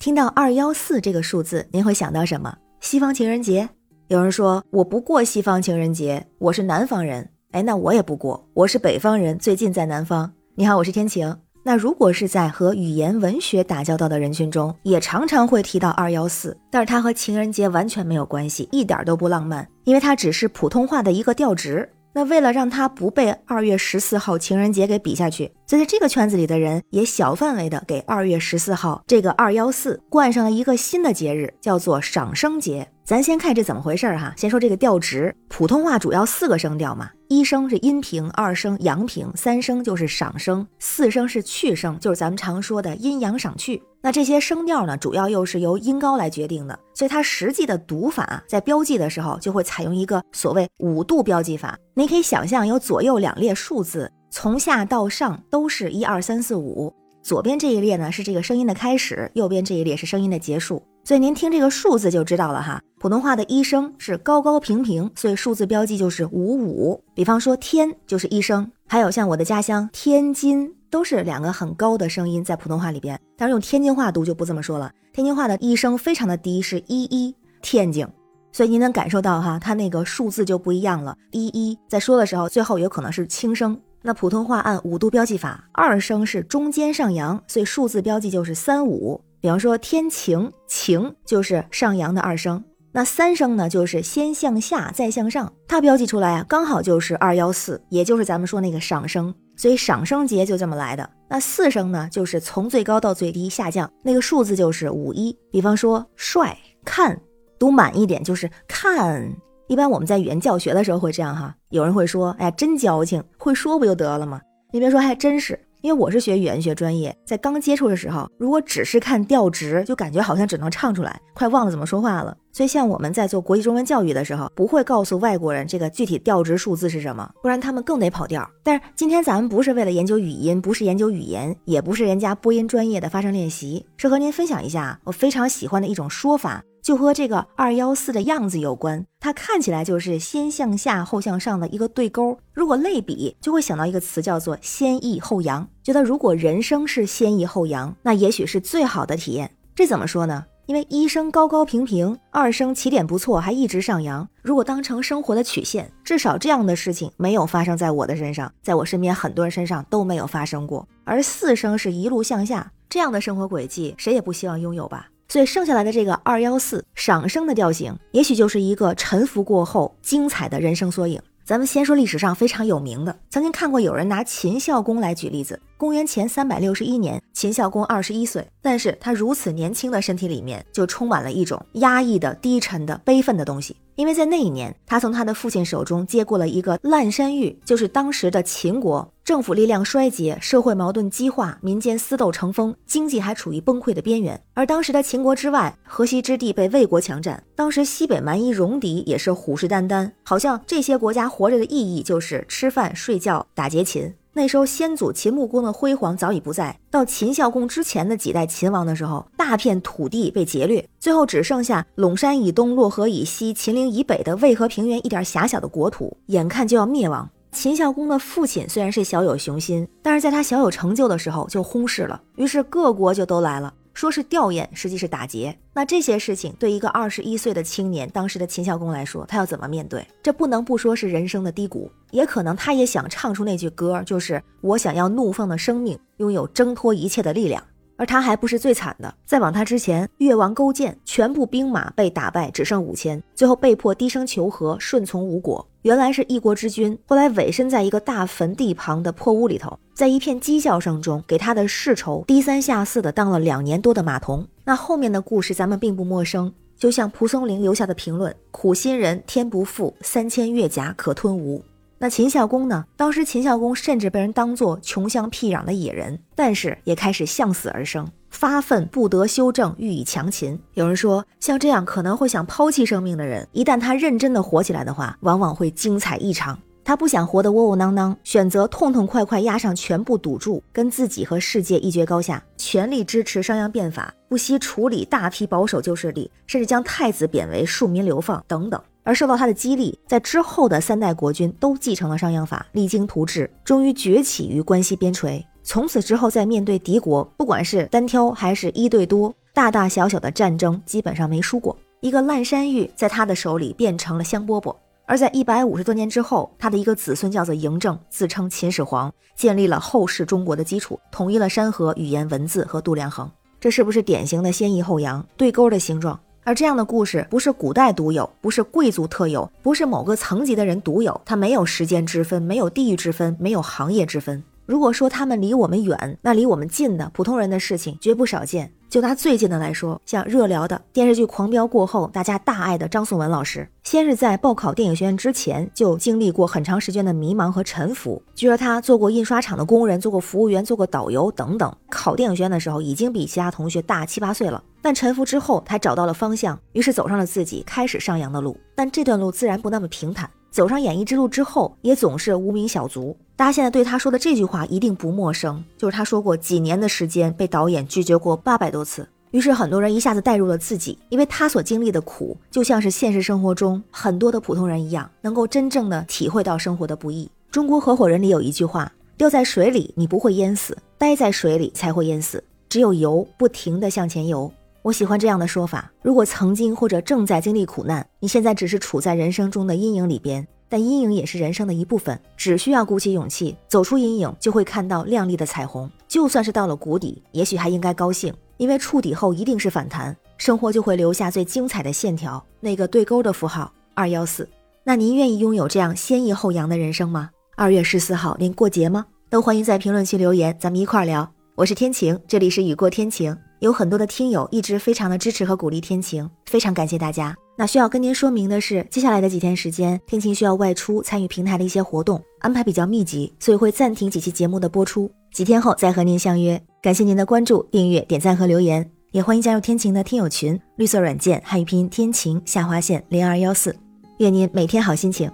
听到二幺四这个数字，您会想到什么？西方情人节？有人说我不过西方情人节，我是南方人。哎，那我也不过，我是北方人，最近在南方。你好，我是天晴。那如果是在和语言文学打交道的人群中，也常常会提到二幺四，但是它和情人节完全没有关系，一点都不浪漫，因为它只是普通话的一个调值。那为了让它不被二月十四号情人节给比下去，所以在这个圈子里的人也小范围的给二月十四号这个二幺四冠上了一个新的节日，叫做赏声节。咱先看这怎么回事儿哈，先说这个调值，普通话主要四个声调嘛，一声是阴平，二声阳平，三声就是赏声，四声是去声，就是咱们常说的阴阳赏去。那这些声调呢，主要又是由音高来决定的，所以它实际的读法在标记的时候就会采用一个所谓五度标记法。你可以想象有左右两列数字，从下到上都是一二三四五，左边这一列呢是这个声音的开始，右边这一列是声音的结束。所以您听这个数字就知道了哈。普通话的一声是高高平平，所以数字标记就是五五。比方说天就是一声，还有像我的家乡天津都是两个很高的声音在普通话里边，但是用天津话读就不这么说了。天津话的一声非常的低，是一一天津。所以您能感受到哈，它那个数字就不一样了。一一在说的时候，最后有可能是轻声。那普通话按五度标记法，二声是中间上扬，所以数字标记就是三五。比方说天晴，晴就是上扬的二声，那三声呢就是先向下再向上，它标记出来啊，刚好就是二幺四，也就是咱们说那个赏声，所以赏声节就这么来的。那四声呢，就是从最高到最低下降，那个数字就是五一。比方说帅看，读满一点就是看。一般我们在语言教学的时候会这样哈，有人会说，哎呀真矫情，会说不就得了吗？你别说，还真是。因为我是学语言学专业，在刚接触的时候，如果只是看调值，就感觉好像只能唱出来，快忘了怎么说话了。所以像我们在做国际中文教育的时候，不会告诉外国人这个具体调值数字是什么，不然他们更得跑调。但是今天咱们不是为了研究语音，不是研究语言，也不是人家播音专业的发声练习，是和您分享一下我非常喜欢的一种说法。就和这个二幺四的样子有关，它看起来就是先向下后向上的一个对勾。如果类比，就会想到一个词叫做先抑后扬。觉得如果人生是先抑后扬，那也许是最好的体验。这怎么说呢？因为一生高高平平，二生起点不错，还一直上扬。如果当成生活的曲线，至少这样的事情没有发生在我的身上，在我身边很多人身上都没有发生过。而四生是一路向下，这样的生活轨迹，谁也不希望拥有吧。所以剩下来的这个二幺四赏生的调性，也许就是一个沉浮过后精彩的人生缩影。咱们先说历史上非常有名的，曾经看过有人拿秦孝公来举例子。公元前三百六十一年，秦孝公二十一岁，但是他如此年轻的身体里面就充满了一种压抑的、低沉的、悲愤的东西。因为在那一年，他从他的父亲手中接过了一个烂山芋，就是当时的秦国政府力量衰竭，社会矛盾激化，民间私斗成风，经济还处于崩溃的边缘。而当时的秦国之外，河西之地被魏国强占，当时西北蛮夷戎狄也是虎视眈眈，好像这些国家活着的意义就是吃饭、睡觉、打劫秦。那时候，先祖秦穆公的辉煌早已不在。到秦孝公之前的几代秦王的时候，大片土地被劫掠，最后只剩下陇山以东、洛河以西、秦岭以北的渭河平原一点狭小的国土，眼看就要灭亡。秦孝公的父亲虽然是小有雄心，但是在他小有成就的时候就轰逝了，于是各国就都来了。说是吊唁，实际是打劫。那这些事情对一个二十一岁的青年，当时的秦孝公来说，他要怎么面对？这不能不说是人生的低谷。也可能他也想唱出那句歌，就是我想要怒放的生命，拥有挣脱一切的力量。而他还不是最惨的，在往他之前，越王勾践全部兵马被打败，只剩五千，最后被迫低声求和，顺从吴国。原来是一国之君，后来委身在一个大坟地旁的破屋里头，在一片讥笑声中，给他的世仇低三下四的当了两年多的马童。那后面的故事咱们并不陌生，就像蒲松龄留下的评论：“苦心人天不负，三千越甲可吞吴。”那秦孝公呢？当时秦孝公甚至被人当作穷乡僻壤的野人，但是也开始向死而生，发愤不得修正，欲以强秦。有人说，像这样可能会想抛弃生命的人，一旦他认真的活起来的话，往往会精彩异常。他不想活得窝窝囊囊，选择痛痛快快压上全部赌注，跟自己和世界一决高下，全力支持商鞅变法，不惜处理大批保守旧势力，甚至将太子贬为庶民流放等等。而受到他的激励，在之后的三代国君都继承了商鞅法，励精图治，终于崛起于关西边陲。从此之后，在面对敌国，不管是单挑还是一对多，大大小小的战争基本上没输过。一个烂山芋在他的手里变成了香饽饽。而在一百五十多年之后，他的一个子孙叫做嬴政，自称秦始皇，建立了后世中国的基础，统一了山河、语言、文字和度量衡。这是不是典型的先抑后扬、对勾的形状？而这样的故事不是古代独有，不是贵族特有，不是某个层级的人独有，它没有时间之分，没有地域之分，没有行业之分。如果说他们离我们远，那离我们近的普通人的事情绝不少见。就拿最近的来说，像热聊的电视剧《狂飙》过后，大家大爱的张颂文老师，先是在报考电影学院之前就经历过很长时间的迷茫和沉浮。据说他做过印刷厂的工人，做过服务员，做过导游等等。考电影学院的时候，已经比其他同学大七八岁了。但沉浮之后，他找到了方向，于是走上了自己开始上扬的路。但这段路自然不那么平坦。走上演艺之路之后，也总是无名小卒。大家现在对他说的这句话一定不陌生，就是他说过几年的时间被导演拒绝过八百多次。于是很多人一下子带入了自己，因为他所经历的苦，就像是现实生活中很多的普通人一样，能够真正的体会到生活的不易。中国合伙人里有一句话：掉在水里你不会淹死，待在水里才会淹死。只有游，不停的向前游。我喜欢这样的说法：如果曾经或者正在经历苦难，你现在只是处在人生中的阴影里边，但阴影也是人生的一部分，只需要鼓起勇气走出阴影，就会看到亮丽的彩虹。就算是到了谷底，也许还应该高兴，因为触底后一定是反弹，生活就会留下最精彩的线条，那个对勾的符号二幺四。那您愿意拥有这样先抑后扬的人生吗？二月十四号您过节吗？都欢迎在评论区留言，咱们一块儿聊。我是天晴，这里是雨过天晴。有很多的听友一直非常的支持和鼓励天晴，非常感谢大家。那需要跟您说明的是，接下来的几天时间，天晴需要外出参与平台的一些活动，安排比较密集，所以会暂停几期节目的播出，几天后再和您相约。感谢您的关注、订阅、点赞和留言，也欢迎加入天晴的听友群，绿色软件汉语拼音天晴下划线零二幺四，愿您每天好心情，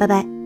拜拜。